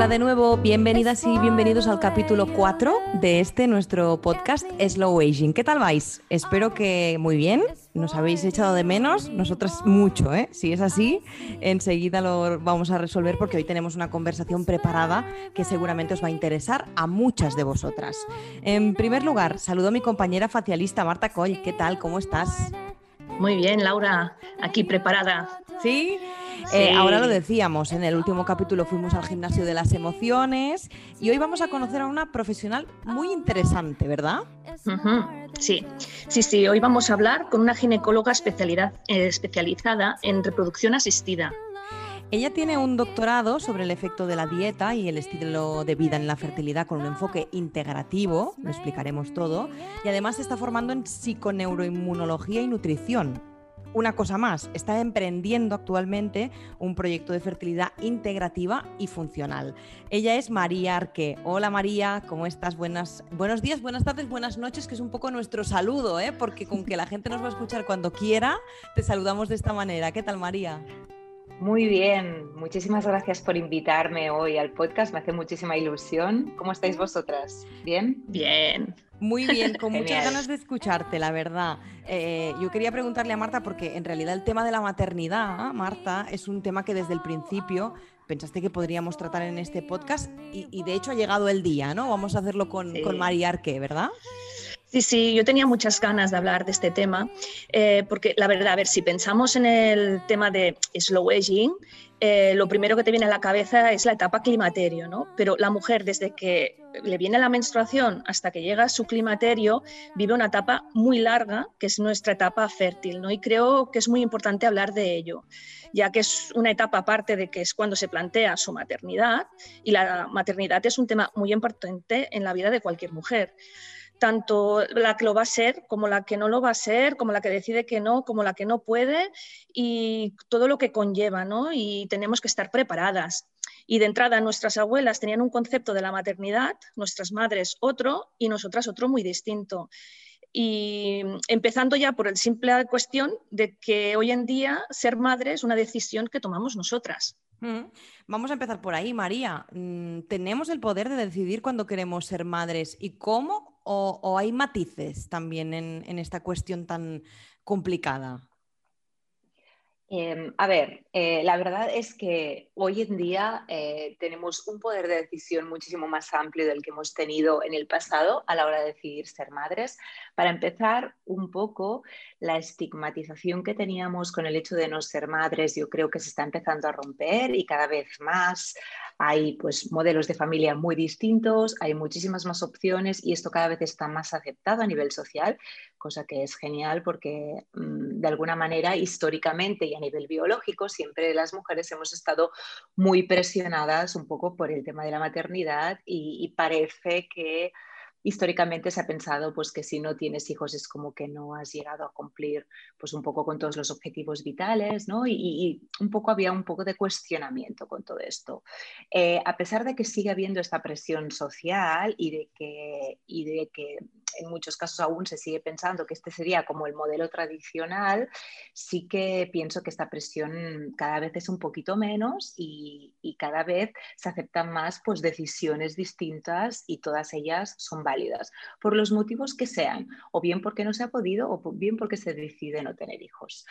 Hola de nuevo, bienvenidas y bienvenidos al capítulo 4 de este nuestro podcast Slow Aging. ¿Qué tal vais? Espero que muy bien. Nos habéis echado de menos, nosotras mucho, ¿eh? Si es así, enseguida lo vamos a resolver porque hoy tenemos una conversación preparada que seguramente os va a interesar a muchas de vosotras. En primer lugar, saludo a mi compañera facialista Marta Coll. ¿Qué tal? ¿Cómo estás? Muy bien, Laura, aquí preparada. ¿Sí? Eh, ahora lo decíamos, en el último capítulo fuimos al gimnasio de las emociones y hoy vamos a conocer a una profesional muy interesante, ¿verdad? Sí, sí, sí, hoy vamos a hablar con una ginecóloga especialidad, eh, especializada en reproducción asistida. Ella tiene un doctorado sobre el efecto de la dieta y el estilo de vida en la fertilidad con un enfoque integrativo, lo explicaremos todo, y además se está formando en psiconeuroinmunología y nutrición. Una cosa más, está emprendiendo actualmente un proyecto de fertilidad integrativa y funcional. Ella es María Arque. Hola María, ¿cómo estás? Buenas, buenos días, buenas tardes, buenas noches, que es un poco nuestro saludo, ¿eh? porque con que la gente nos va a escuchar cuando quiera, te saludamos de esta manera. ¿Qué tal María? Muy bien, muchísimas gracias por invitarme hoy al podcast, me hace muchísima ilusión. ¿Cómo estáis vosotras? ¿Bien? Bien. Muy bien, con muchas ganas de escucharte, la verdad. Eh, yo quería preguntarle a Marta, porque en realidad el tema de la maternidad, Marta, es un tema que desde el principio pensaste que podríamos tratar en este podcast y, de hecho ha llegado el día, ¿no? Vamos a hacerlo con, con María Arque, ¿verdad? Sí, sí, yo tenía muchas ganas de hablar de este tema, eh, porque la verdad, a ver, si pensamos en el tema de slow aging, eh, lo primero que te viene a la cabeza es la etapa climaterio, ¿no? Pero la mujer, desde que le viene la menstruación hasta que llega a su climaterio, vive una etapa muy larga, que es nuestra etapa fértil, ¿no? Y creo que es muy importante hablar de ello, ya que es una etapa aparte de que es cuando se plantea su maternidad, y la maternidad es un tema muy importante en la vida de cualquier mujer tanto la que lo va a ser como la que no lo va a ser, como la que decide que no, como la que no puede y todo lo que conlleva, ¿no? Y tenemos que estar preparadas. Y de entrada nuestras abuelas tenían un concepto de la maternidad, nuestras madres otro y nosotras otro muy distinto. Y empezando ya por el simple cuestión de que hoy en día ser madre es una decisión que tomamos nosotras. Vamos a empezar por ahí, María. Mm, ¿Tenemos el poder de decidir cuándo queremos ser madres y cómo o, hay matices también en, esta cuestión tan complicada? Em, a ver, eh, la verdad es que hoy en día eh, tenemos un poder de decisión muchísimo más amplio del que hemos tenido en el pasado a la hora de decidir ser madres. Para empezar, un poco la estigmatización que teníamos con el hecho de no ser madres, yo creo que se está empezando a romper y cada vez más hay pues, modelos de familia muy distintos, hay muchísimas más opciones y esto cada vez está más aceptado a nivel social, cosa que es genial porque mm, de alguna manera históricamente y a nivel biológico siempre las mujeres hemos estado muy presionadas un poco por el tema de la maternidad y parece que históricamente se ha pensado pues, que si no tienes hijos es como que no has llegado a cumplir pues, un poco con todos los objetivos vitales, ¿no? y, un poco había un poco de cuestionamiento con todo esto. Eh, a pesar de que sigue habiendo esta presión social y de que, y de que en muchos casos aún se sigue pensando que este sería como el modelo tradicional, sí que pienso que esta presión cada vez es un poquito menos y, cada vez se aceptan más pues, decisiones distintas y todas ellas son válidas, por los motivos que sean, o bien porque no se ha podido o bien porque se decide no tener hijos.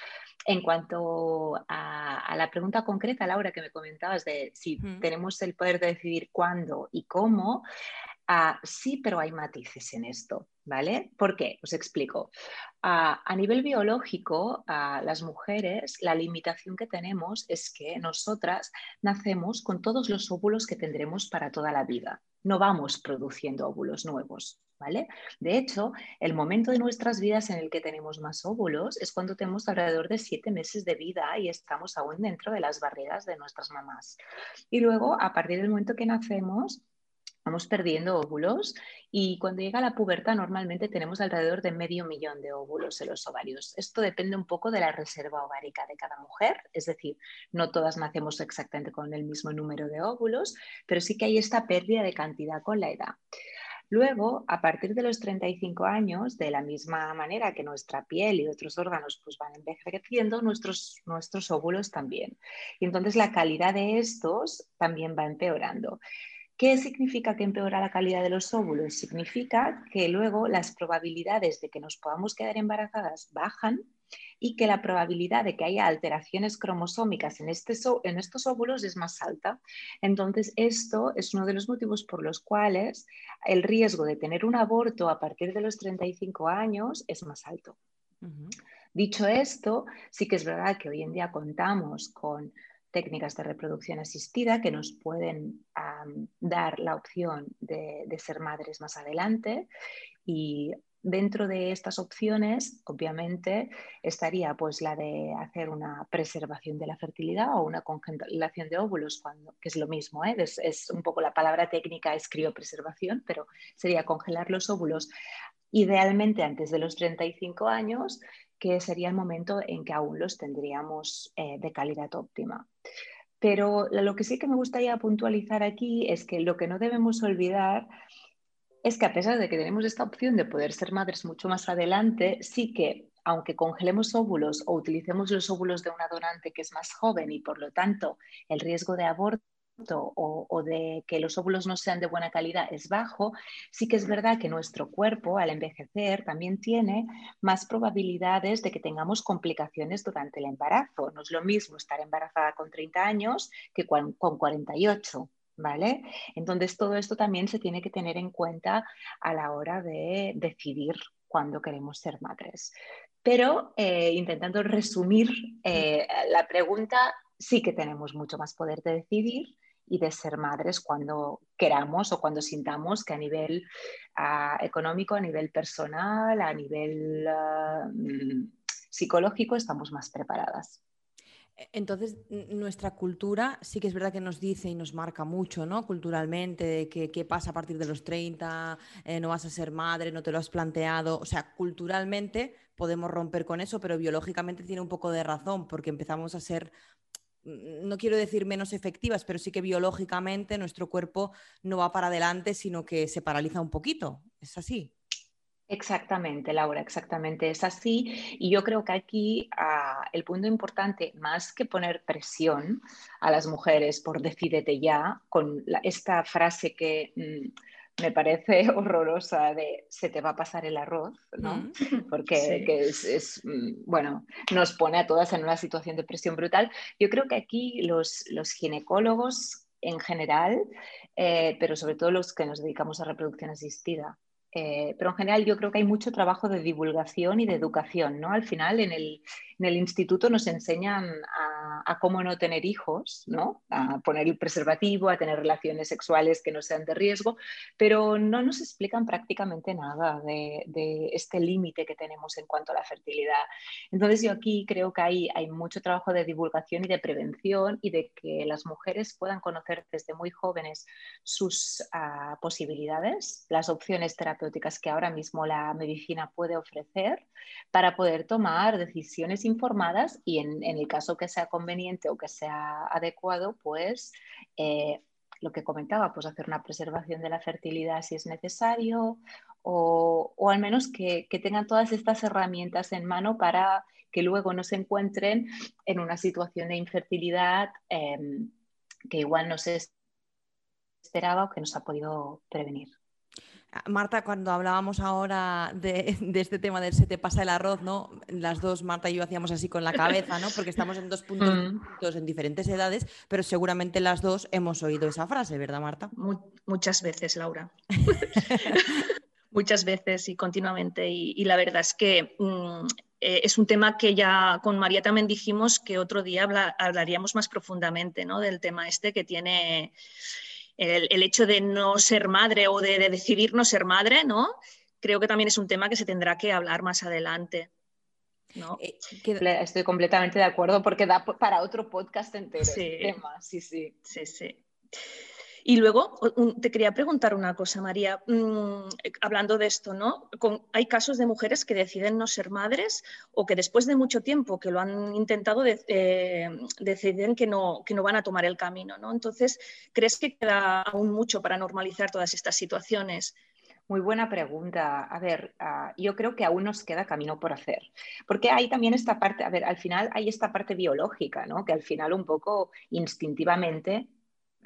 En cuanto a, la pregunta concreta, Laura, que me comentabas de si tenemos el poder de decidir cuándo y cómo, Ah, sí, pero hay matices en esto, ¿vale? ¿Por qué? Os explico. Ah, a nivel biológico, a las mujeres, la limitación que tenemos es que nosotras nacemos con todos los óvulos que tendremos para toda la vida. No vamos produciendo óvulos nuevos, ¿vale? De hecho, el momento de nuestras vidas en el que tenemos más óvulos es cuando tenemos alrededor de siete meses de vida y estamos aún dentro de las barreras de nuestras mamás. Y luego, a partir del momento que nacemos, vamos perdiendo óvulos y cuando llega la pubertad normalmente tenemos alrededor de medio millón de óvulos en los ovarios. Esto depende un poco de la reserva ovárica de cada mujer, es decir, no todas nacemos exactamente con el mismo número de óvulos, pero sí que hay esta pérdida de cantidad con la edad. Luego, a partir de los 35 años, de la misma manera que nuestra piel y otros órganos pues, van envejeciendo, nuestros, nuestros óvulos también. Y entonces la calidad de estos también va empeorando. ¿Qué significa que empeora la calidad de los óvulos? Significa que luego las probabilidades de que nos podamos quedar embarazadas bajan y que la probabilidad de que haya alteraciones cromosómicas en, este en, estos óvulos es más alta. Entonces, esto es uno de los motivos por los cuales el riesgo de tener un aborto a partir de los 35 años es más alto. Dicho esto, sí que es verdad que hoy en día contamos con técnicas de reproducción asistida que nos pueden dar la opción de, ser madres más adelante y dentro de estas opciones obviamente estaría pues la de hacer una preservación de la fertilidad o una congelación de óvulos que es lo mismo ¿eh? es, es, un poco la palabra técnica es criopreservación pero sería congelar los óvulos idealmente antes de los 35 años que sería el momento en que aún los tendríamos eh, de calidad óptima. Pero lo que sí que me gustaría puntualizar aquí es que lo que no debemos olvidar es que a pesar de que tenemos esta opción de poder ser madres mucho más adelante, sí que aunque congelemos óvulos o utilicemos los óvulos de una donante que es más joven y por lo tanto el riesgo de aborto o, de que los óvulos no sean de buena calidad es bajo, sí que es verdad que nuestro cuerpo al envejecer también tiene más probabilidades de que tengamos complicaciones durante el embarazo. No es lo mismo estar embarazada con 30 años que con, 48. ¿Vale? Entonces todo esto también se tiene que tener en cuenta a la hora de decidir cuándo queremos ser madres. Pero eh, intentando resumir eh, la pregunta, sí que tenemos mucho más poder de decidir y de ser madres cuando queramos o cuando sintamos que a nivel ah, económico, a nivel personal, a nivel ah, mm, psicológico estamos más preparadas. E, entonces, nuestra cultura sí que es verdad que nos dice y nos marca mucho, ¿no? Culturalmente, de que qué pasa a partir de los 30, eh, no vas a ser madre, no te lo has planteado. O sea, culturalmente podemos romper con eso, pero biológicamente tiene un poco de razón, porque empezamos a ser no quiero decir menos efectivas, pero sí que biológicamente nuestro cuerpo no va para adelante, sino que se paraliza un poquito. ¿Es así? Exactamente, Laura, exactamente es así. Y yo creo que aquí ah, el punto importante, más que poner presión a las mujeres por decídete ya, con esta frase que mm, me parece horrorosa de se te va a pasar el arroz, ¿no? Mm. Porque es, mm, bueno, nos pone a todas en una situación de presión brutal. Yo creo que aquí los, los ginecólogos en general, eh, pero sobre todo los que nos dedicamos a reproducción asistida, eh, pero en general yo creo que hay mucho trabajo de divulgación y de educación, ¿no? Al final en el, en el instituto nos enseñan a, cómo no tener hijos, ¿no? A poner el preservativo, a tener relaciones sexuales que no sean de riesgo, pero no nos explican prácticamente nada de, este límite que tenemos en cuanto a la fertilidad. Entonces yo aquí creo que hay, hay mucho trabajo de divulgación y de prevención y de que las mujeres puedan conocer desde muy jóvenes sus ah, posibilidades, las opciones terapéuticas que ahora mismo la medicina puede ofrecer para poder tomar decisiones informadas y en, el caso que sea conveniente o que sea adecuado, pues eh, lo que comentaba, pues hacer una preservación de la fertilidad si es necesario o, al menos que, tengan todas estas herramientas en mano para que luego no se encuentren en una situación de infertilidad em, que igual no se esperaba o que no se ha podido prevenir. Marta, cuando hablábamos ahora de, este tema del se te pasa el arroz, ¿no? Las dos, Marta y yo, hacíamos así con la cabeza, ¿no? Porque estamos en dos puntos mm. en diferentes edades, pero seguramente las dos hemos oído esa frase, ¿verdad, Marta? muchas veces, Laura. muchas veces y continuamente. Y, la verdad es que mm, eh, es un tema que ya con María también dijimos que otro día hablaríamos más profundamente, ¿no? Del tema este que tiene el, hecho de no ser madre o de, decidir no ser madre, ¿no? Creo que también es un tema que se tendrá que hablar más adelante. ¿no? Eh, estoy completamente de acuerdo porque da para otro podcast entero sí. tema. Sí, sí. Sí, sí. Y luego te quería preguntar una cosa, María, mm, hablando de esto, ¿no? hay casos de mujeres que deciden no ser madres o que después de mucho tiempo que lo han intentado eh, deciden que no, que no van a tomar el camino, ¿no? Entonces, ¿crees que queda aún mucho para normalizar todas estas situaciones? Muy buena pregunta. A ver, ah, yo creo que aún nos queda camino por hacer, porque hay también esta parte, a ver, al final hay esta parte biológica, ¿no? Que al final un poco instintivamente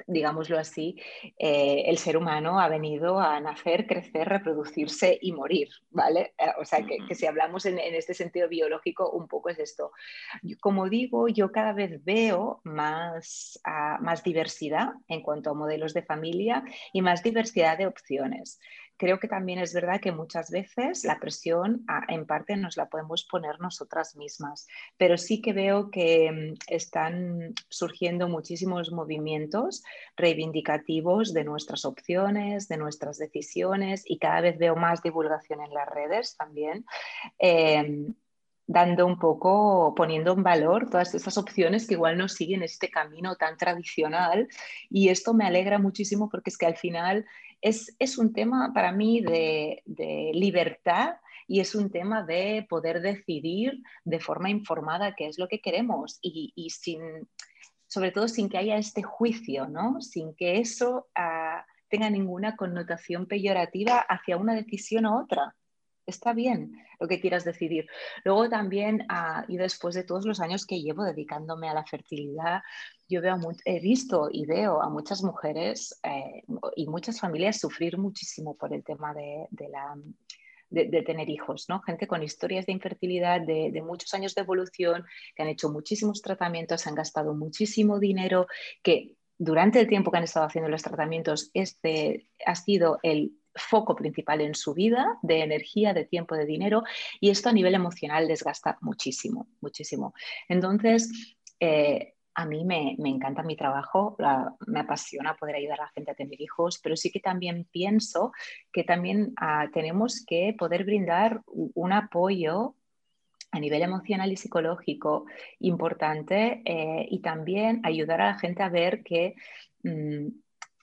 digámoslo así, eh, el ser humano ha venido a nacer, crecer, reproducirse y morir, ¿vale? Eh, o sea, que, si hablamos en, este sentido biológico, un poco es esto. Como digo, yo cada vez veo más, ah, más diversidad en cuanto a modelos de familia y más diversidad de opciones creo que también es verdad que muchas veces la presión ah, en parte nos la podemos poner nosotras mismas, pero sí que veo que mm, están surgiendo muchísimos movimientos reivindicativos de nuestras opciones, de nuestras decisiones y cada vez veo más divulgación en las redes también. Em, dando un poco, poniendo en valor todas esas opciones que igual no siguen este camino tan tradicional. Y esto me alegra muchísimo porque es que al final es, un tema para mí de, libertad y es un tema de poder decidir de forma informada qué es lo que queremos y, sin, sobre todo sin que haya este juicio, ¿no? sin que eso ah, tenga ninguna connotación peyorativa hacia una decisión u otra está bien lo que quieras decidir. Luego también, ah, y después de todos los años que llevo dedicándome a la fertilidad, yo veo, he visto y veo a muchas mujeres eh, y muchas familias sufrir muchísimo por el tema de, la, de, tener hijos, ¿no? Gente con historias de infertilidad, de, de, muchos años de evolución, que han hecho muchísimos tratamientos, han gastado muchísimo dinero, que durante el tiempo que han estado haciendo los tratamientos, este ha sido el foco principal en su vida, de energía, de tiempo, de dinero, y esto a nivel emocional desgasta muchísimo, muchísimo. Entonces, eh, a mí me, encanta mi trabajo, me apasiona poder ayudar a la gente a tener hijos, pero sí que también pienso que también ah, tenemos que poder brindar un apoyo a nivel emocional y psicológico importante eh, y también ayudar a la gente a ver que mm,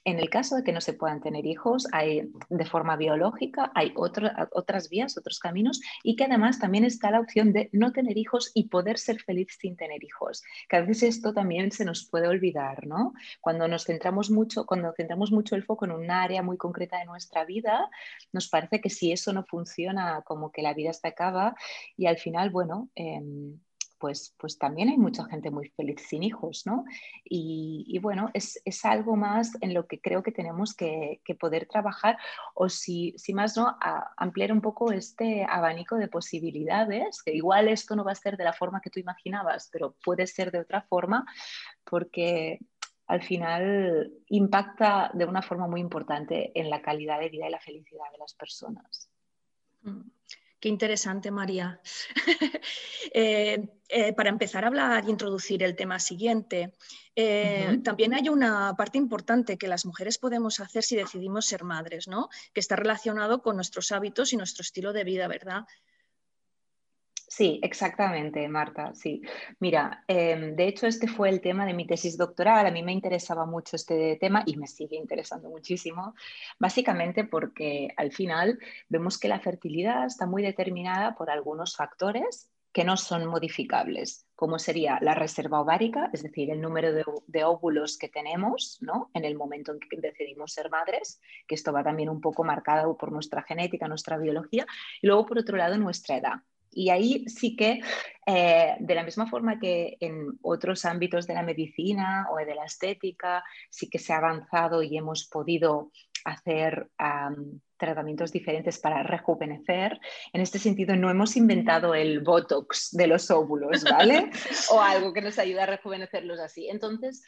en el caso de que no se puedan tener hijos, hay de forma biológica, hay otras vías, otros caminos y que además también está la opción de no tener hijos y poder ser feliz sin tener hijos. Que a veces esto también se nos puede olvidar, ¿no? Cuando nos centramos mucho, cuando centramos mucho el foco en un área muy concreta de nuestra vida, nos parece que si eso no funciona, como que la vida se acaba y al final, bueno, em, pues, pues también hay mucha gente muy feliz sin hijos, ¿no? Y, bueno, es, algo más en lo que creo que tenemos que, poder trabajar o si, si más no, ampliar un poco este abanico de posibilidades, que igual esto no va a ser de la forma que tú imaginabas, pero puede ser de otra forma, porque al final impacta de una forma muy importante en la calidad de vida y la felicidad de las personas. Mm. Qué interesante, María. Eh, eh, para empezar a hablar y introducir el tema siguiente, eh, también hay una parte importante que las mujeres podemos hacer si decidimos ser madres, ¿no? Que está relacionado con nuestros hábitos y nuestro estilo de vida, ¿verdad? Sí, exactamente, Marta, sí. Mira, em, de hecho este fue el tema de mi tesis doctoral. A mí me interesaba mucho este tema y me sigue interesando muchísimo, básicamente porque al final vemos que la fertilidad está muy determinada por algunos factores que no son modificables, como sería la reserva ovárica, es decir, el número de, óvulos que tenemos ¿no? en el momento en que decidimos ser madres, que esto va también un poco marcado por nuestra genética, nuestra biología, y luego por otro lado nuestra edad. Y ahí sí que, eh, de la misma forma que en otros ámbitos de la medicina o de la estética, sí que se ha avanzado y hemos podido hacer tratamientos diferentes para rejuvenecer. En este sentido, no hemos inventado el Botox de los óvulos, ¿vale? o algo que nos ayuda a rejuvenecerlos así. Entonces,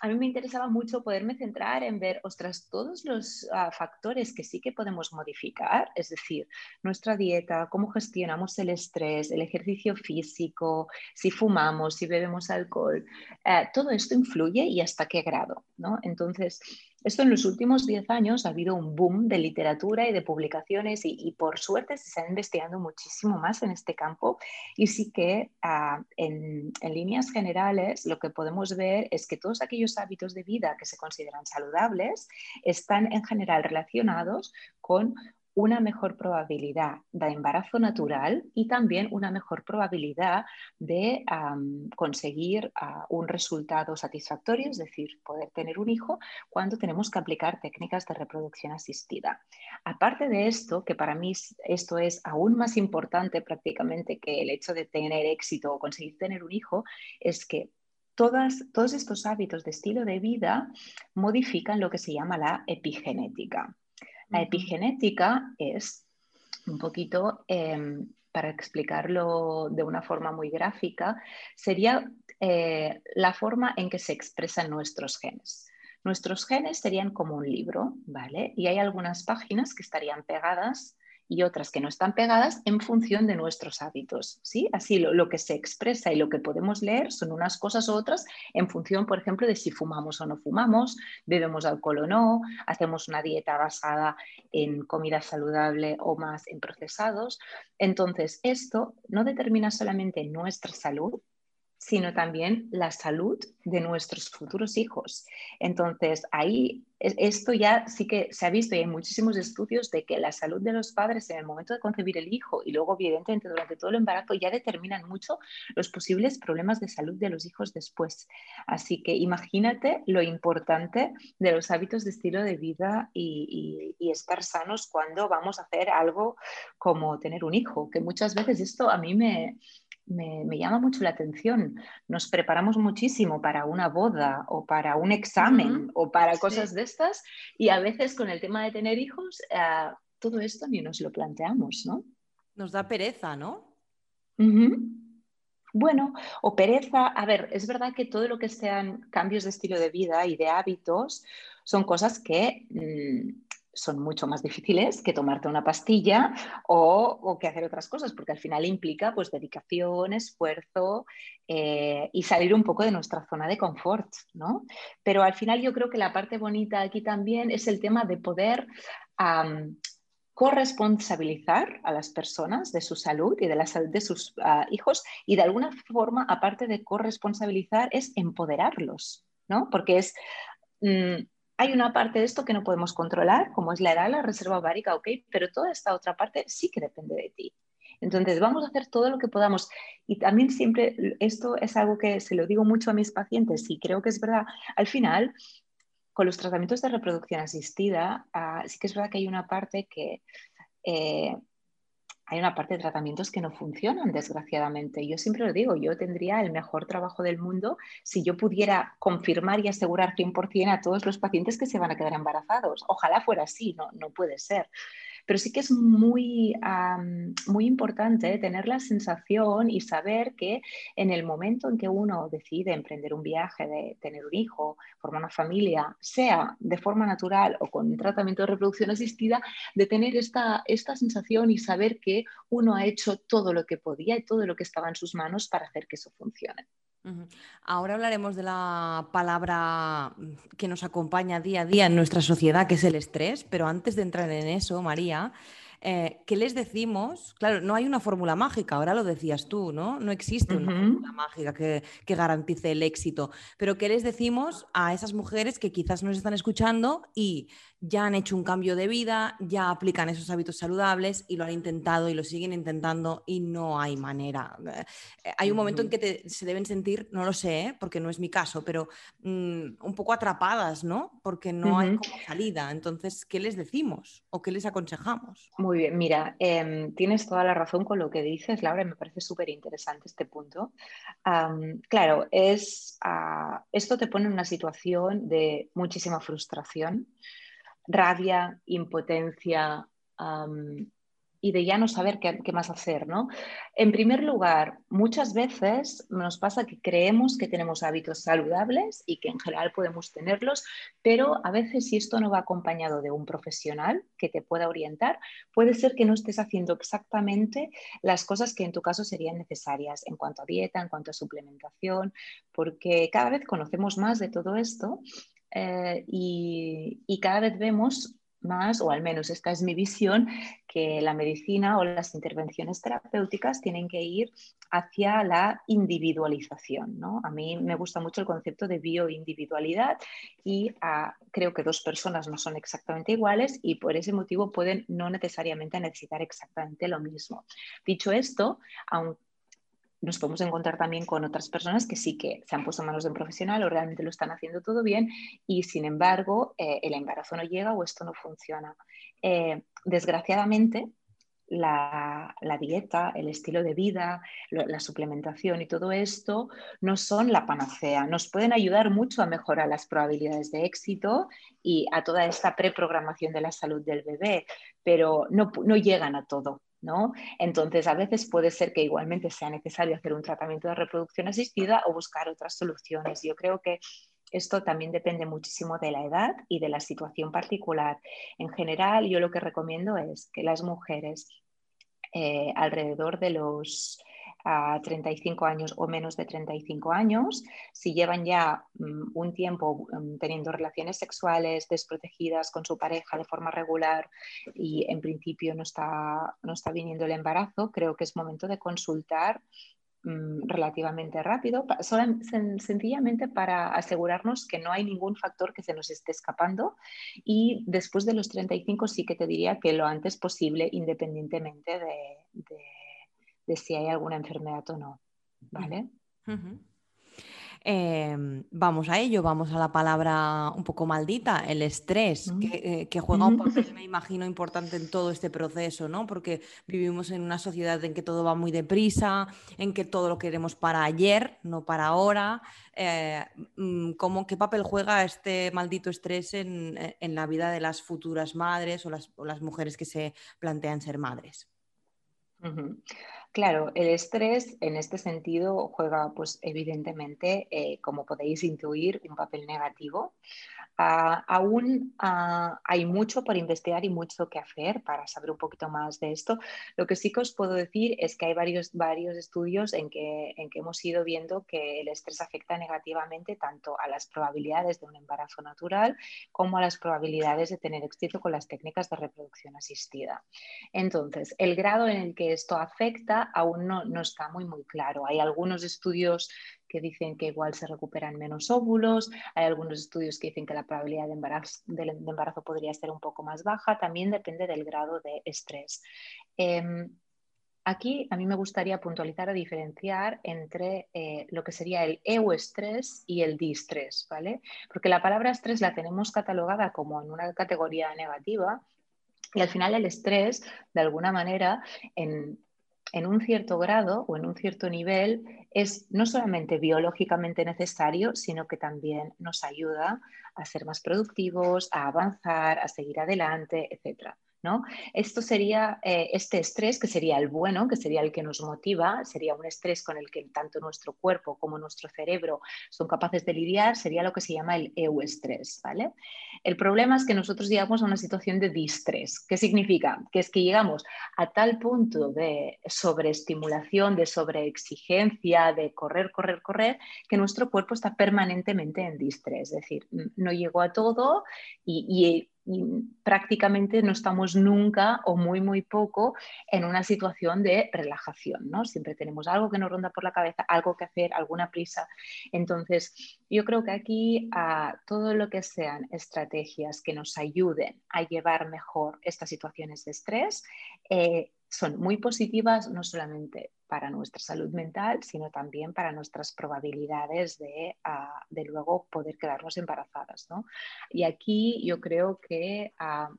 a mí me interesaba mucho poderme centrar en ver, ostras, todos los ah, factores que sí que podemos modificar, es decir, nuestra dieta, cómo gestionamos el estrés, el ejercicio físico, si fumamos, si bebemos alcohol, eh, todo esto influye y hasta qué grado, ¿no? Entonces, esto en los últimos 10 años ha habido un boom de literatura y de publicaciones y, por suerte se está investigando muchísimo más en este campo. Y sí que ah, en, líneas generales lo que podemos ver es que todos aquellos hábitos de vida que se consideran saludables están en general relacionados con una mejor probabilidad de embarazo natural y también una mejor probabilidad de conseguir ah, un resultado satisfactorio, es decir, poder tener un hijo cuando tenemos que aplicar técnicas de reproducción asistida. Aparte de esto, que para mí esto es aún más importante prácticamente que el hecho de tener éxito o conseguir tener un hijo, es que todos estos hábitos de estilo de vida modifican lo que se llama la epigenética. La epigenética es un poquito, em, para explicarlo de una forma muy gráfica, sería eh, la forma en que se expresan nuestros genes. Nuestros genes serían como un libro, ¿vale? Y hay algunas páginas que estarían pegadas y otras que no están pegadas en función de nuestros hábitos. ¿sí? Así lo, que se expresa y lo que podemos leer son unas cosas u otras en función, por ejemplo, de si fumamos o no fumamos, bebemos alcohol o no, hacemos una dieta basada en comida saludable o más en procesados. Entonces, esto no determina solamente nuestra salud, sino también la salud de nuestros futuros hijos. Entonces, ahí esto ya sí que se ha visto y hay muchísimos estudios de que la salud de los padres en el momento de concebir el hijo y luego, evidentemente, durante todo el embarazo ya determinan mucho los posibles problemas de salud de los hijos después. Así que imagínate lo importante de los hábitos de estilo de vida y, y estar sanos cuando vamos a hacer algo como tener un hijo, que muchas veces esto a mí me, me, llama mucho la atención. Nos preparamos muchísimo para una boda o para un examen o para cosas de estas y a veces con el tema de tener hijos, eh, todo esto ni nos lo planteamos, ¿no? Nos da pereza, ¿no? Bueno, o pereza, a ver, es verdad que todo lo que sean cambios de estilo de vida y de hábitos son cosas que... Mm, son mucho más difíciles que tomarte una pastilla o, que hacer otras cosas, porque al final implica pues dedicación, esfuerzo eh, y salir un poco de nuestra zona de confort, ¿no? Pero al final yo creo que la parte bonita aquí también es el tema de poder corresponsabilizar a las personas de su salud y de la salud de sus ah, hijos y de alguna forma, aparte de corresponsabilizar, es empoderarlos, ¿no? Porque es... Mm, hay una parte de esto que no podemos controlar, como es la edad, la reserva ovárica, ok, pero toda esta otra parte sí que depende de ti. Entonces, vamos a hacer todo lo que podamos. Y también siempre, esto es algo que se lo digo mucho a mis pacientes y creo que es verdad, al final, con los tratamientos de reproducción asistida, ah, sí que es verdad que hay una parte que eh, hay una parte de tratamientos que no funcionan, desgraciadamente. Yo siempre lo digo, yo tendría el mejor trabajo del mundo si yo pudiera confirmar y asegurar 100% a todos los pacientes que se van a quedar embarazados. Ojalá fuera así, no, no puede ser. Pero sí que es muy, muy importante tener la sensación y saber que en el momento en que uno decide emprender un viaje, de tener un hijo, formar una familia, sea de forma natural o con tratamiento de reproducción asistida, de tener esta, esta sensación y saber que uno ha hecho todo lo que podía y todo lo que estaba en sus manos para hacer que eso funcione. Ahora hablaremos de la palabra mm, que nos acompaña día a día en nuestra sociedad, que es el estrés, pero antes de entrar en eso, María, eh, ¿qué les decimos? Claro, no hay una fórmula mágica, ahora lo decías tú, ¿no? No existe una fórmula mágica que, que, garantice el éxito, pero ¿qué les decimos a esas mujeres que quizás nos están escuchando y ya han hecho un cambio de vida, ya aplican esos hábitos saludables y lo han intentado y lo siguen intentando y no hay manera. Eh, hay un momento en que se deben sentir, no lo sé, ¿eh? porque no es mi caso, pero mm, un poco atrapadas, ¿no? Porque no hay como salida. Entonces, ¿qué les decimos o qué les aconsejamos? Muy bien, mira, em, tienes toda la razón con lo que dices, Laura, me parece súper interesante este punto. claro, es, ah, esto te pone en una situación de muchísima frustración rabia, impotencia y de ya no saber qué, más hacer. ¿no? En primer lugar, muchas veces nos pasa que creemos que tenemos hábitos saludables y que en general podemos tenerlos, pero a veces si esto no va acompañado de un profesional que te pueda orientar, puede ser que no estés haciendo exactamente las cosas que en tu caso serían necesarias en cuanto a dieta, en cuanto a suplementación, porque cada vez conocemos más de todo esto eh, y, cada vez vemos más, o al menos esta es mi visión, que la medicina o las intervenciones terapéuticas tienen que ir hacia la individualización. ¿no? A mí me gusta mucho el concepto de bioindividualidad y ah, creo que dos personas no son exactamente iguales y por ese motivo pueden no necesariamente necesitar exactamente lo mismo. Dicho esto, aunque nos podemos encontrar también con otras personas que sí que se han puesto manos de un profesional o realmente lo están haciendo todo bien y sin embargo eh, el embarazo no llega o esto no funciona. Eh, desgraciadamente, la, dieta, el estilo de vida, la suplementación y todo esto no son la panacea. Nos pueden ayudar mucho a mejorar las probabilidades de éxito y a toda esta preprogramación de la salud del bebé, pero no llegan a todo. Entonces, a veces puede ser que igualmente sea necesario hacer un tratamiento de reproducción asistida o buscar otras soluciones. Yo creo que esto también depende muchísimo de la edad y de la situación particular. En general, yo lo que recomiendo es que las mujeres eh, alrededor de los a 35 años o menos de 35 años, si llevan ya mm, un tiempo mm, teniendo relaciones sexuales desprotegidas con su pareja de forma regular y en principio no está, no está viniendo el embarazo, creo que es momento de consultar mm, relativamente rápido, sencillamente para asegurarnos que no hay ningún factor que se nos esté escapando. Y después de los 35 sí que te diría que lo antes posible independientemente de de si hay alguna enfermedad o no. ¿Vale? Em, vamos a ello, vamos a la palabra un poco maldita, el estrés, que, eh, juega un papel, me imagino, importante en todo este proceso, ¿no? Porque vivimos en una sociedad en que todo va muy deprisa, en que todo lo queremos para ayer, no para ahora. Eh, mm, ¿Qué papel juega este maldito estrés en, la vida de las futuras madres o las, o las mujeres que se plantean ser madres? Claro, el estrés en este sentido juega, pues evidentemente, eh, como podéis intuir, un papel negativo Ah, aún ah, hay mucho por investigar y mucho que hacer para saber un poquito más de esto. Lo que sí que os puedo decir es que hay varios, varios estudios en que, en que hemos ido viendo que el estrés afecta negativamente tanto a las probabilidades de un embarazo natural como a las probabilidades de tener éxito con las técnicas de reproducción asistida. Entonces, el grado en el que esto afecta aún no, no está muy, muy claro. Hay algunos estudios que dicen que igual se recuperan menos óvulos, hay algunos estudios que dicen que la probabilidad de embarazo, podría ser un poco más baja, también depende del grado de estrés. Em, aquí a mí me gustaría puntualizar o diferenciar entre eh, lo que sería el euestrés y el distrés, ¿vale? Porque la palabra estrés la tenemos catalogada como en una categoría negativa y al final el estrés, de alguna manera, en, en un cierto grado o en un cierto nivel es no solamente biológicamente necesario, sino que también nos ayuda a ser más productivos, a avanzar, a seguir adelante, etc. Esto sería eh, este estrés, que sería el bueno, que sería el que nos motiva, sería un estrés con el que tanto nuestro cuerpo como nuestro cerebro son capaces de lidiar, sería lo que se llama el euestrés, ¿vale? El problema es que nosotros llegamos a una situación de distrés. ¿Qué significa? Que es que llegamos a tal punto de sobreestimulación, de sobreexigencia, de correr, correr, correr, que nuestro cuerpo está permanentemente en distrés, es decir, no llegó a todo y prácticamente no estamos nunca o muy, muy poco en una situación de relajación, ¿no? Siempre tenemos algo que nos ronda por la cabeza, algo que hacer, alguna prisa. Entonces, yo creo que aquí a todo lo que sean estrategias que nos ayuden a llevar mejor estas situaciones de estrés, eh, son muy positivas no solamente para nuestra salud mental, sino también para nuestras probabilidades de, ah, de luego poder quedarnos embarazadas. ¿no? Y aquí yo creo que ah,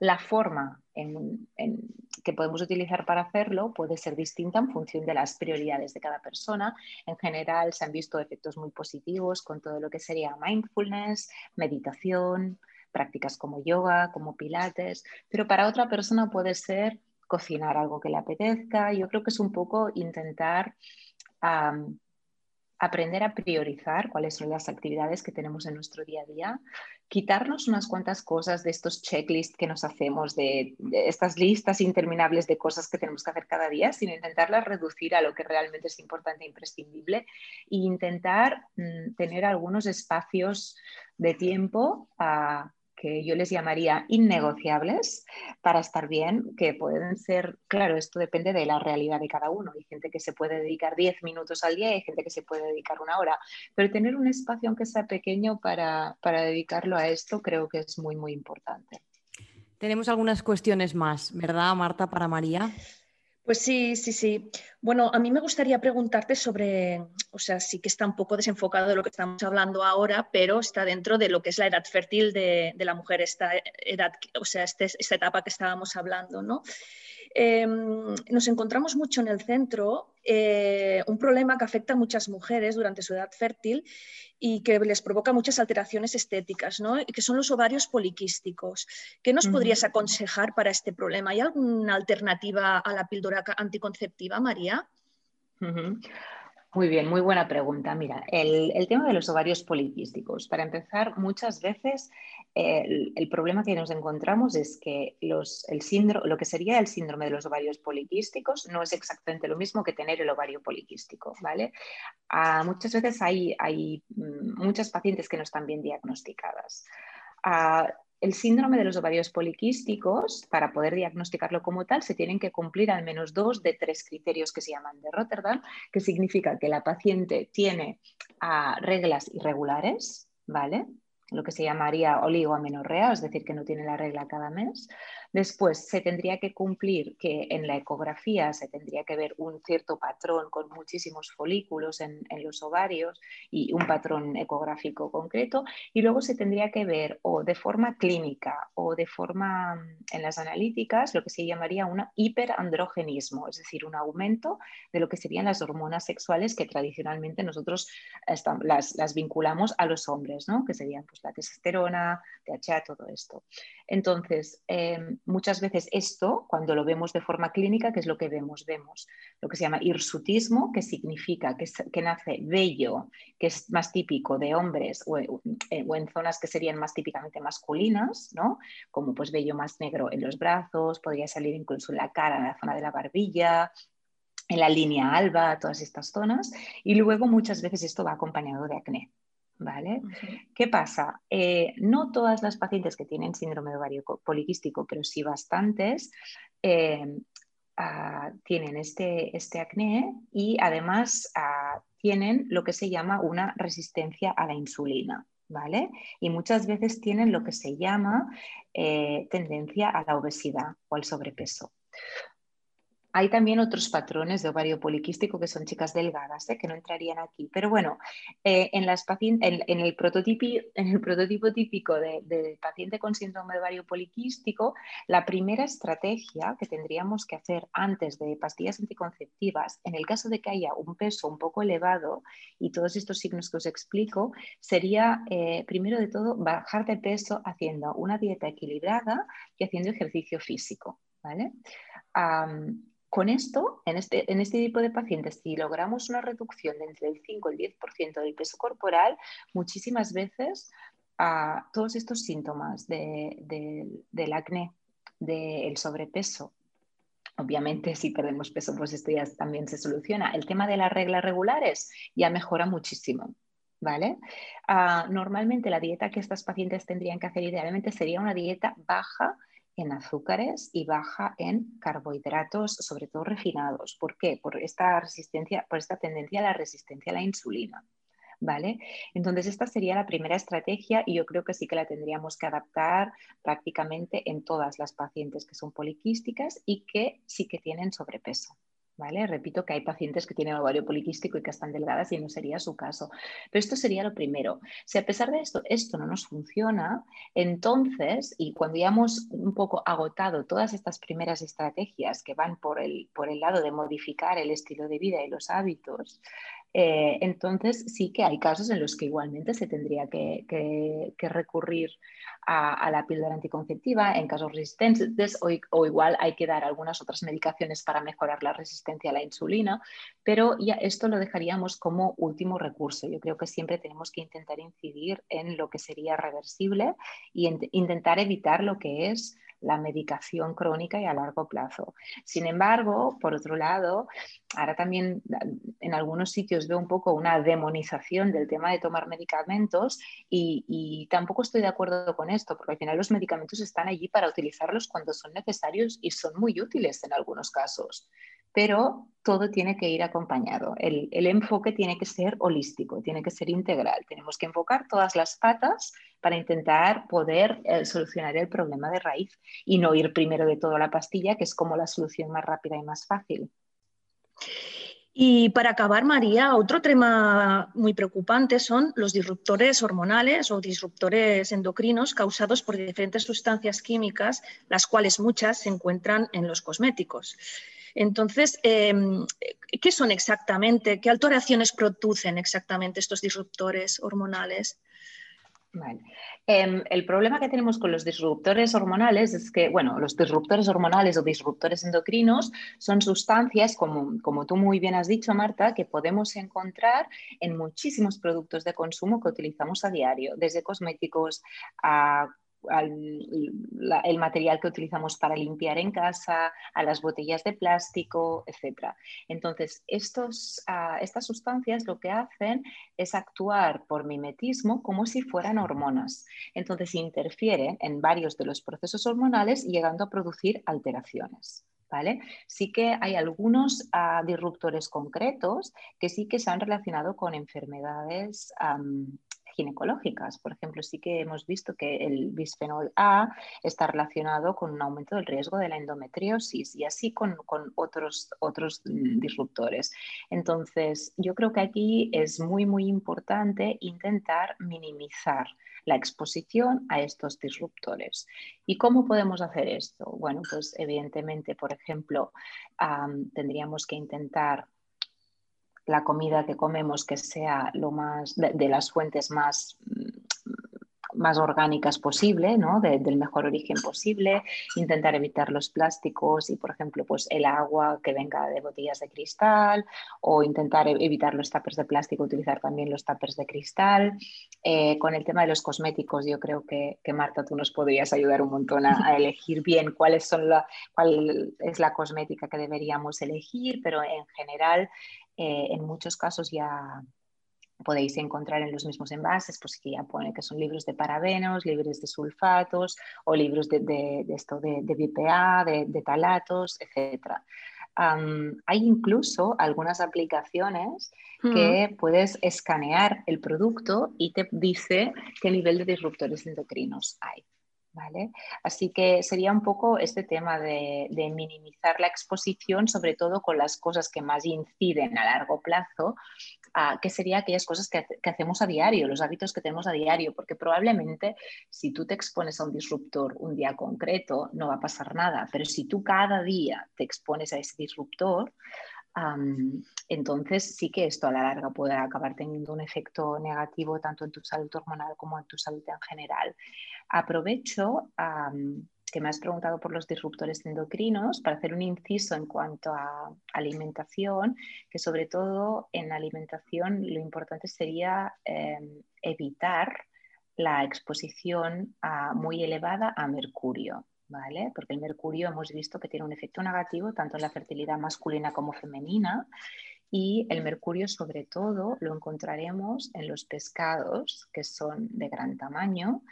la forma en, que podemos utilizar para hacerlo puede ser distinta en función de las prioridades de cada persona. En general se han visto efectos muy positivos con todo lo que sería mindfulness, meditación, prácticas como yoga, como pilates, pero para otra persona puede ser cocinar algo que le apetezca. Yo creo que es un poco intentar aprender a priorizar cuáles son las actividades que tenemos en nuestro día a día, quitarnos unas cuantas cosas de estos checklists que nos hacemos, de, estas listas interminables de cosas que tenemos que hacer cada día, sino intentarlas reducir a lo que realmente es importante e imprescindible e intentar mm, tener algunos espacios de tiempo a que yo les llamaría innegociables para estar bien, que pueden ser, claro, esto depende de la realidad de cada uno. Hay gente que se puede dedicar 10 minutos al día y hay gente que se puede dedicar una hora, pero tener un espacio, aunque sea pequeño, para, para dedicarlo a esto, creo que es muy, muy importante. Tenemos algunas cuestiones más, ¿verdad, Marta, para María? Pues sí, sí, sí. Bueno, a mí me gustaría preguntarte sobre, o sea, sí que está un poco desenfocado de lo que estamos hablando ahora, pero está dentro de lo que es la edad fértil de, la mujer, esta edad, o sea, este, esta etapa que estábamos hablando, ¿no? Em, nos encontramos mucho en el centro eh, un problema que afecta a muchas mujeres durante su edad fértil y que les provoca muchas alteraciones estéticas, ¿no? y que son los ovarios poliquísticos. ¿Qué nos podrías aconsejar para este problema? ¿Hay alguna alternativa a la píldora anticonceptiva, María? Muy bien, muy buena pregunta. Mira, el, tema de los ovarios poliquísticos. Para empezar, muchas veces el, problema que nos encontramos es que el síndrome, lo que sería el síndrome de los ovarios poliquísticos no es exactamente lo mismo que tener el ovario poliquístico, ¿vale? Ah, muchas veces hay, hay mm, muchas pacientes que no están bien diagnosticadas. Ah, el síndrome de los ovarios poliquísticos, para poder diagnosticarlo como tal, se tienen que cumplir al menos dos de tres criterios que se llaman de Rotterdam, que significa que la paciente tiene ah, reglas irregulares, ¿vale? Lo que se llamaría oligoamenorrea, es decir, que no tiene la regla cada mes. Después se tendría que cumplir que en la ecografía se tendría que ver un cierto patrón con muchísimos folículos en, los ovarios y un patrón ecográfico concreto. Y luego se tendría que ver o de forma clínica o de forma mm, en las analíticas lo que se llamaría un hiperandrogenismo, es decir, un aumento de lo que serían las hormonas sexuales que tradicionalmente nosotros las, vinculamos a los hombres, ¿no? que serían pues, la testosterona, THA, todo esto. Entonces, em, muchas veces esto, cuando lo vemos de forma clínica, ¿qué es lo que vemos? Vemos lo que se llama hirsutismo, que significa que, nace vello, que es más típico de hombres o, en zonas que serían más típicamente masculinas, ¿no? como pues vello más negro en los brazos, podría salir incluso en la cara, en la zona de la barbilla, en la línea alba, todas estas zonas, y luego muchas veces esto va acompañado de acné. ¿Vale? ¿Qué pasa? Eh, no todas las pacientes que tienen síndrome de ovario poliquístico, pero sí bastantes, eh, ah, tienen este, este, acné y además ah, tienen lo que se llama una resistencia a la insulina. ¿Vale? Y muchas veces tienen lo que se llama eh, tendencia a la obesidad o al sobrepeso. Hay también otros patrones de ovario poliquístico que son chicas delgadas, ¿eh? que no entrarían aquí. Pero bueno, eh, en, el prototipo, típico de, paciente con síndrome de ovario poliquístico, la primera estrategia que tendríamos que hacer antes de pastillas anticonceptivas, en el caso de que haya un peso un poco elevado y todos estos signos que os explico, sería eh, primero de todo bajar de peso haciendo una dieta equilibrada y haciendo ejercicio físico. ¿vale? Con esto, en este, en este tipo de pacientes, si logramos una reducción de entre el 5 y el 10% del peso corporal, muchísimas veces a todos estos síntomas del acné, del sobrepeso, Obviamente, si perdemos peso, pues esto ya también se soluciona. El tema de las reglas regulares ya mejora muchísimo. ¿Vale? Ah, normalmente la dieta que estas pacientes tendrían que hacer idealmente sería una dieta baja en azúcares y baja en carbohidratos, sobre todo refinados. ¿Por qué? Por esta resistencia, por esta tendencia a la resistencia a la insulina. ¿Vale? Entonces, esta sería la primera estrategia y yo creo que sí que la tendríamos que adaptar prácticamente en todas las pacientes que son poliquísticas y que sí que tienen sobrepeso. Repito que hay pacientes que tienen ovario poliquístico y que están delgadas y no sería su caso. Pero esto sería lo primero. Si a pesar de esto esto no nos funciona, entonces, y cuando ya hemos un poco agotado todas estas primeras estrategias que van por el, por el lado de modificar el estilo de vida y los hábitos, eh, entonces sí que hay casos en los que igualmente se tendría que, recurrir a, la píldora anticonceptiva en casos resistentes o, igual hay que dar algunas otras medicaciones para mejorar la resistencia a la insulina, pero ya esto lo dejaríamos como último recurso. Yo creo que siempre tenemos que intentar incidir en lo que sería reversible y intentar evitar lo que es la medicación crónica y a largo plazo. Sin embargo, por otro lado, ahora también en algunos sitios veo un poco una demonización del tema de tomar medicamentos y, y tampoco estoy de acuerdo con esto, porque al final los medicamentos están allí para utilizarlos cuando son necesarios y son muy útiles en algunos casos pero todo tiene que ir acompañado. El, enfoque tiene que ser holístico, tiene que ser integral. Tenemos que enfocar todas las patas para intentar poder eh, solucionar el problema de raíz y no ir primero de todo a la pastilla, que es como la solución más rápida y más fácil. Y para acabar, María, otro tema muy preocupante son los disruptores hormonales o disruptores endocrinos causados por diferentes sustancias químicas, las cuales muchas se encuentran en los cosméticos. Entonces, em, ¿qué son exactamente? ¿Qué alteraciones producen exactamente estos disruptores hormonales? Em, el problema que tenemos con los disruptores hormonales es que, bueno, los disruptores hormonales o disruptores endocrinos son sustancias, como, como tú muy bien has dicho, Marta, que podemos encontrar en muchísimos productos de consumo que utilizamos a diario, desde cosméticos a el material que utilizamos para limpiar en casa, a las botellas de plástico, etc. Entonces, estos, ah, estas sustancias lo que hacen es actuar por mimetismo como si fueran hormonas. Entonces, interfieren en varios de los procesos hormonales llegando a producir alteraciones. ¿Vale? Sí que hay algunos ah, disruptores concretos que sí que se han relacionado con enfermedades ginecológicas. Por ejemplo, sí que hemos visto que el bisfenol A está relacionado con un aumento del riesgo de la endometriosis y así con, otros, otros disruptores. Entonces, yo creo que aquí es muy, muy importante intentar minimizar la exposición a estos disruptores. ¿Y cómo podemos hacer esto? Bueno, pues evidentemente, por ejemplo, tendríamos que intentar la comida que comemos que sea lo más de, las fuentes más más orgánicas posible, ¿no? del mejor origen posible, intentar evitar los plásticos y, por ejemplo, pues el agua que venga de botellas de cristal o intentar e, evitar los tapers de plástico, utilizar también los tapers de cristal. Eh, con el tema de los cosméticos, yo creo que, Marta, tú nos podrías ayudar un montón a, elegir bien cuáles son la, cuál es la cosmética que deberíamos elegir, pero en general eh, en muchos casos ya podéis encontrar en los mismos envases, pues que ya pone que son libros de parabenos, libros de sulfatos o libros de, esto de, BPA, de, talatos, etc. hay incluso algunas aplicaciones que puedes escanear el producto y te dice qué nivel de disruptores endocrinos hay. ¿Vale? Así que sería un poco este tema de, minimizar la exposición, sobre todo con las cosas que más inciden a largo plazo, que sería aquellas cosas que, hacemos a diario, los hábitos que tenemos a diario, porque probablemente si tú te expones a un disruptor un día concreto, no va a pasar nada, pero si tú cada día te expones a ese disruptor, entonces sí que esto a la larga puede acabar teniendo un efecto negativo tanto en tu salud hormonal como en tu salud en general. Aprovecho que me has preguntado por los disruptores endocrinos para hacer un inciso en cuanto a alimentación, que sobre todo en alimentación lo importante sería em, evitar la exposición muy elevada a mercurio. Porque el mercurio hemos visto que tiene un efecto negativo tanto en la fertilidad masculina como femenina y el mercurio sobre todo lo encontraremos en los pescados que son de gran tamaño,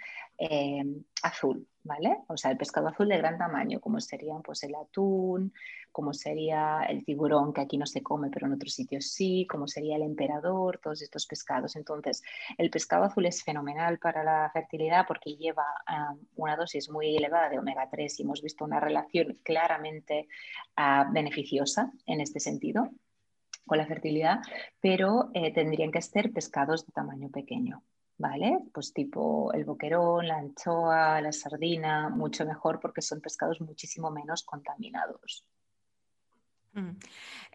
eh, azul, ¿vale? O sea, el pescado azul de gran tamaño, como serían pues el atún, como sería el tiburón, que aquí no se come, pero en otros sitios sí, como sería el emperador, todos estos pescados. Entonces, el pescado azul es fenomenal para la fertilidad porque lleva ah, una dosis muy elevada de omega 3 y hemos visto una relación claramente ah, beneficiosa en este sentido con la fertilidad, pero eh, tendrían que ser pescados de tamaño pequeño. ¿Vale? Pues tipo el boquerón, la anchoa, la sardina, mucho mejor porque son pescados muchísimo menos contaminados. Mm.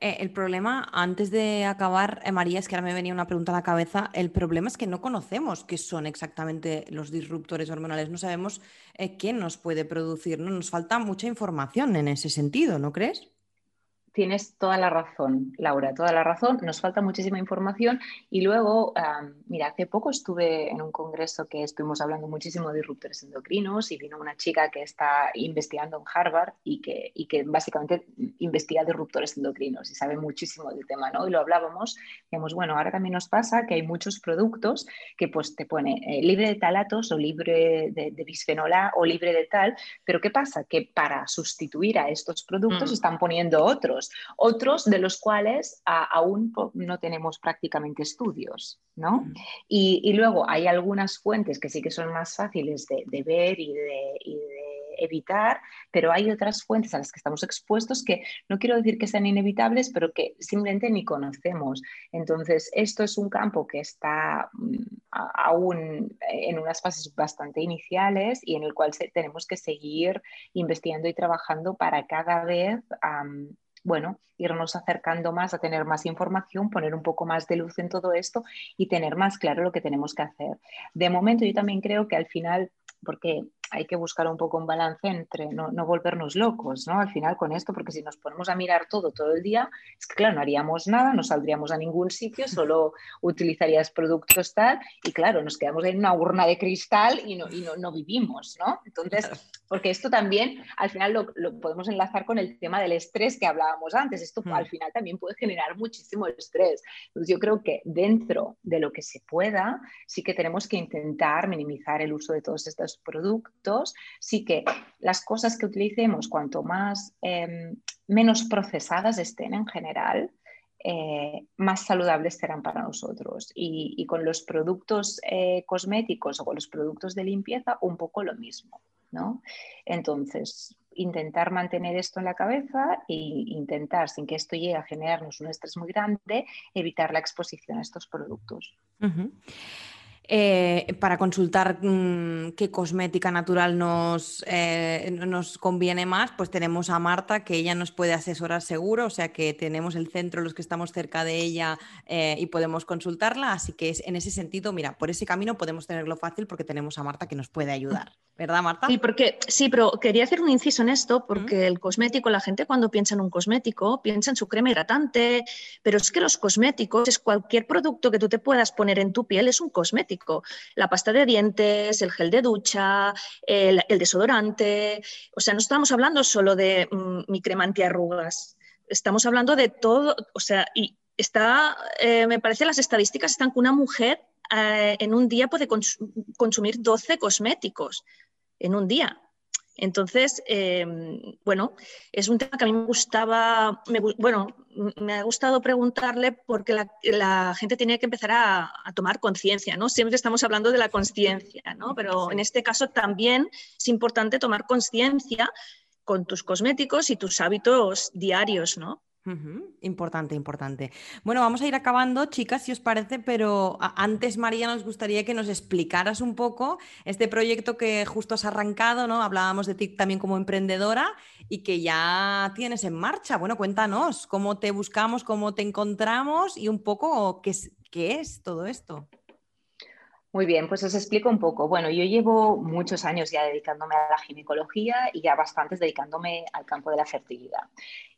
Eh, el problema, antes de acabar, eh, María, es que ahora me venía una pregunta a la cabeza. El problema es que no conocemos qué son exactamente los disruptores hormonales, no sabemos eh, qué nos puede producir, ¿no? Nos falta mucha información en ese sentido, ¿no crees? Tienes toda la razón, Laura, toda la razón. Nos falta muchísima información. Y luego, mira, hace poco estuve en un congreso que estuvimos hablando muchísimo de disruptores endocrinos y vino una chica que está investigando en Harvard y que, y que básicamente investiga disruptores endocrinos y sabe muchísimo del tema, ¿no? Y lo hablábamos, digamos, bueno, ahora también nos pasa que hay muchos productos que pues te pone eh, libre de talatos o libre de, de bisfenol A o libre de tal, pero ¿qué pasa? Que para sustituir a estos productos mm. están poniendo otros otros de los cuales aún no tenemos prácticamente estudios. ¿no? Mm. Y, luego hay algunas fuentes que sí que son más fáciles de, ver y de, evitar, pero hay otras fuentes a las que estamos expuestos que no quiero decir que sean inevitables, pero que simplemente ni conocemos. Entonces, esto es un campo que está mm, aún en unas fases bastante iniciales y en el cual tenemos que seguir investigando y trabajando para cada vez bueno, irnos acercando más a tener más información, poner un poco más de luz en todo esto y tener más claro lo que tenemos que hacer. De momento yo también creo que al final, porque hay que buscar un poco un balance entre no, volvernos locos, ¿no? Al final con esto, porque si nos ponemos a mirar todo todo el día, es que claro, no haríamos nada, no saldríamos a ningún sitio, solo utilizarías productos tal y claro, nos quedamos en una urna de cristal y no, y no, vivimos, ¿no? Entonces, porque esto también al final lo, podemos enlazar con el tema del estrés que hablábamos antes, esto hmm. al final también puede generar muchísimo estrés. Entonces yo creo que dentro de lo que se pueda, sí que tenemos que intentar minimizar el uso de todos estos productos sí que las cosas que utilicemos, cuanto más em, menos procesadas estén en general, eh, más saludables serán para nosotros. Y, con los productos eh, cosméticos o con los productos de limpieza, un poco lo mismo. ¿No? Entonces, intentar mantener esto en la cabeza e intentar, sin que esto llegue a generarnos un estrés muy grande, evitar la exposición a estos productos. Eh, para consultar mm, qué cosmética natural nos, eh, nos conviene más, pues tenemos a Marta, que ella nos puede asesorar seguro, o sea que tenemos el centro, los que estamos cerca de ella eh, y podemos consultarla, así que es, en ese sentido, mira, por ese camino podemos tenerlo fácil porque tenemos a Marta que nos puede ayudar, ¿verdad Marta? Sí, porque, sí pero quería hacer un inciso en esto, porque el cosmético, la gente cuando piensa en un cosmético, piensa en su crema hidratante, pero es que los cosméticos es cualquier producto que tú te puedas poner en tu piel, es un cosmético. La pasta de dientes, el gel de ducha, el, desodorante. O sea, no estamos hablando solo de mm, mi crema antiarrugas. Estamos hablando de todo. O sea, y está, eh, me parece las estadísticas están que una mujer eh, en un día puede consumir 12 cosméticos en un día. Entonces, em, bueno, es un tema que a mí me gustaba, bueno, me ha gustado preguntarle porque la, gente tiene que empezar a, tomar conciencia, ¿no? Siempre estamos hablando de la conciencia, ¿no? Pero en este caso también es importante tomar conciencia con tus cosméticos y tus hábitos diarios, ¿no? Importante, importante. Bueno, vamos a ir acabando, chicas, si os parece, pero antes, María, nos gustaría que nos explicaras un poco este proyecto que justo has arrancado, ¿no? Hablábamos de ti también como emprendedora y que ya tienes en marcha. Bueno, cuéntanos cómo te buscamos, cómo te encontramos y un poco qué es, qué es todo esto. Muy bien, pues os explico un poco. Bueno, yo llevo muchos años ya dedicándome a la ginecología y ya bastantes dedicándome al campo de la fertilidad.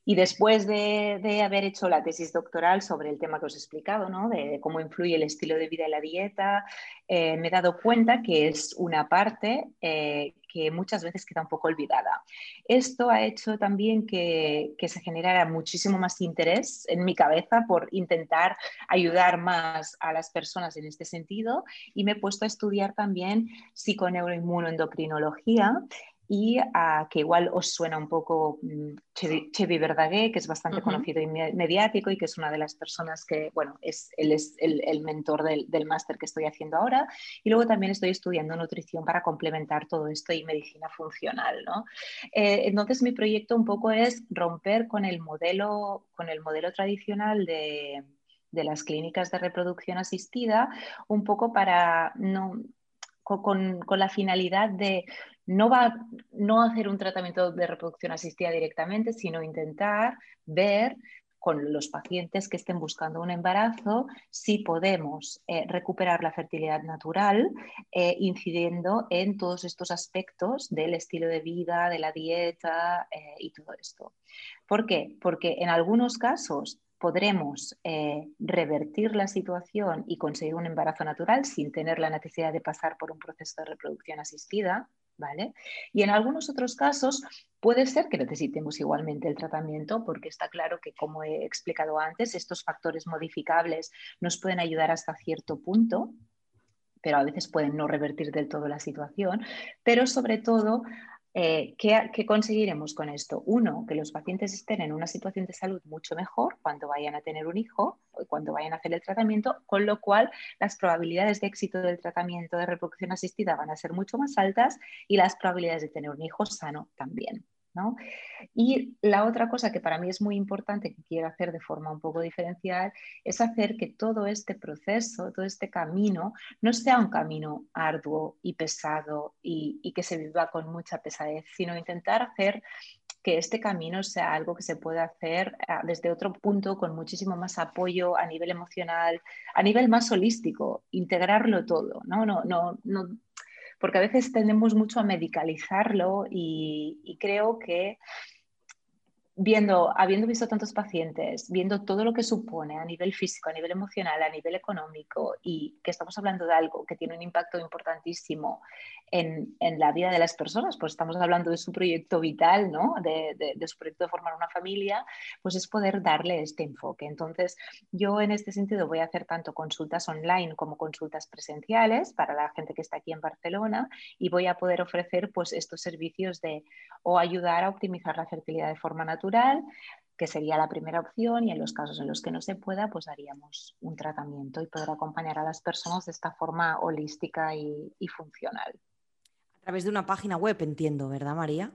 Y después de, haber hecho la tesis doctoral sobre el tema que os he explicado, ¿no? de, cómo influye el estilo de vida y la dieta, eh, me he dado cuenta que es una parte eh, que muchas veces queda un poco olvidada. Esto ha hecho también que, que, se generara muchísimo más interés en mi cabeza por intentar ayudar más a las personas en este sentido y me he puesto a estudiar también psiconeuroinmunoendocrinología y a, que igual os suena un poco mm, Chevy Verdaguer, que es bastante conocido y mediático y que es una de las personas que, bueno, es, él es el, mentor del, máster que estoy haciendo ahora. Y luego también estoy estudiando nutrición para complementar todo esto y medicina funcional, ¿no? Eh, entonces mi proyecto un poco es romper con el modelo, con el modelo tradicional de, de las clínicas de reproducción asistida, un poco para no, con, con, la finalidad de no, va, no hacer un tratamiento de reproducción asistida directamente, sino intentar ver con los pacientes que estén buscando un embarazo si podemos eh, recuperar la fertilidad natural eh, incidiendo en todos estos aspectos del estilo de vida, de la dieta eh, y todo esto. ¿Por qué? Porque en algunos casos podremos revertir la situación y conseguir un embarazo natural sin tener la necesidad de pasar por un proceso de reproducción asistida, Y en algunos otros casos puede ser que necesitemos igualmente el tratamiento porque está claro que, como he explicado antes, estos factores modificables nos pueden ayudar hasta cierto punto, pero a veces pueden no revertir del todo la situación, pero sobre todo eh, ¿qué, conseguiremos con esto? Uno, que los pacientes estén en una situación de salud mucho mejor cuando vayan a tener un hijo o cuando vayan a hacer el tratamiento, con lo cual las probabilidades de éxito del tratamiento de reproducción asistida van a ser mucho más altas y las probabilidades de tener un hijo sano también. Y la otra cosa que para mí es muy importante, que quiero hacer de forma un poco diferencial, es hacer que todo este proceso, todo este camino, no sea un camino arduo y pesado y, que se viva con mucha pesadez, sino intentar hacer que este camino sea algo que se pueda hacer ah, desde otro punto con muchísimo más apoyo a nivel emocional, a nivel más holístico, integrarlo todo, no, porque a veces tendemos mucho a medicalizarlo y, creo que viendo, habiendo visto tantos pacientes, viendo todo lo que supone a nivel físico, a nivel emocional, a nivel económico y que estamos hablando de algo que tiene un impacto importantísimo en, la vida de las personas, pues estamos hablando de su proyecto vital, ¿no? de, su proyecto de formar una familia, pues es poder darle este enfoque. Entonces, yo en este sentido voy a hacer tanto consultas online como consultas presenciales para la gente que está aquí en Barcelona y voy a poder ofrecer pues estos servicios de o ayudar a optimizar la fertilidad de forma natural, que sería la primera opción y en los casos en los que no se pueda, pues haríamos un tratamiento y poder acompañar a las personas de esta forma holística y, funcional. A través de una página web, entiendo, ¿verdad, María?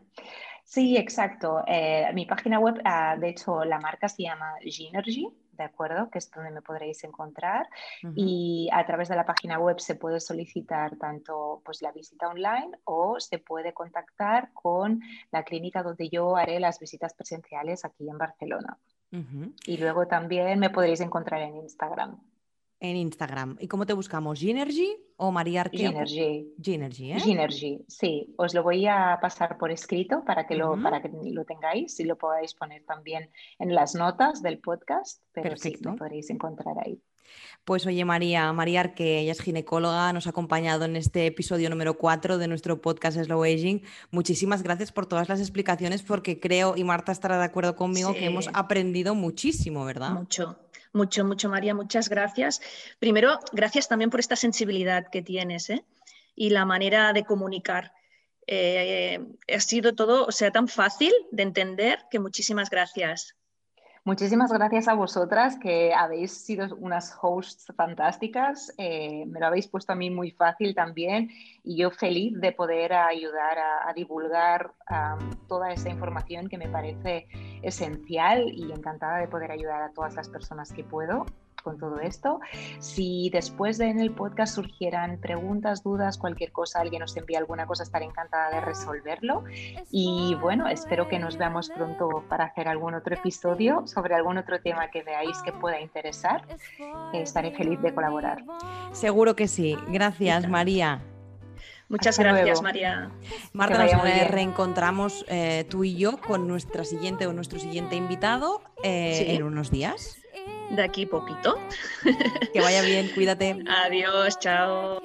Sí, exacto. Eh, mi página web, ah, de hecho, la marca se llama Ginergy, ¿de acuerdo? Que es donde me podréis encontrar. Y a través de la página web se puede solicitar tanto pues, la visita online o se puede contactar con la clínica donde yo haré las visitas presenciales aquí en Barcelona. Y luego también me podréis encontrar en Instagram en Instagram. ¿Y cómo te buscamos? ¿Ginergy o María Arqueo? Ginergy. Ginergy, ¿eh? Ginergy, sí. Os lo voy a pasar por escrito para que, lo, para que lo tengáis y lo podáis poner también en las notas del podcast, pero Perfecto. sí, lo podréis encontrar ahí. Pues oye María, María Arque, ella es ginecóloga, nos ha acompañado en este episodio número 4 de nuestro podcast Slow Aging. Muchísimas gracias por todas las explicaciones porque creo, y Marta estará de acuerdo conmigo, que hemos aprendido muchísimo, ¿verdad? Mucho, mucho, mucho, María, muchas gracias. Primero, gracias también por esta sensibilidad que tienes ¿eh? y la manera de comunicar. Eh, ha sido todo, o sea, tan fácil de entender que muchísimas gracias. Muchísimas gracias a vosotras que habéis sido unas hosts fantásticas. Eh, me lo habéis puesto a mí muy fácil también y yo feliz de poder ayudar a, divulgar toda esa información que me parece esencial y encantada de poder ayudar a todas las personas que puedo con todo esto. Si después de en el podcast surgieran preguntas, dudas, cualquier cosa, alguien nos envía alguna cosa, estaré encantada de resolverlo. Y bueno, espero que nos veamos pronto para hacer algún otro episodio sobre algún otro tema que veáis que pueda interesar. estaré feliz de colaborar. Seguro que sí. Gracias, María. Muchas gracias, María. Marta, nos reencontramos eh, tú y yo con nuestra siguiente o nuestro siguiente invitado eh, en unos días de aquí poquito. Que vaya bien, cuídate. Adiós, chao.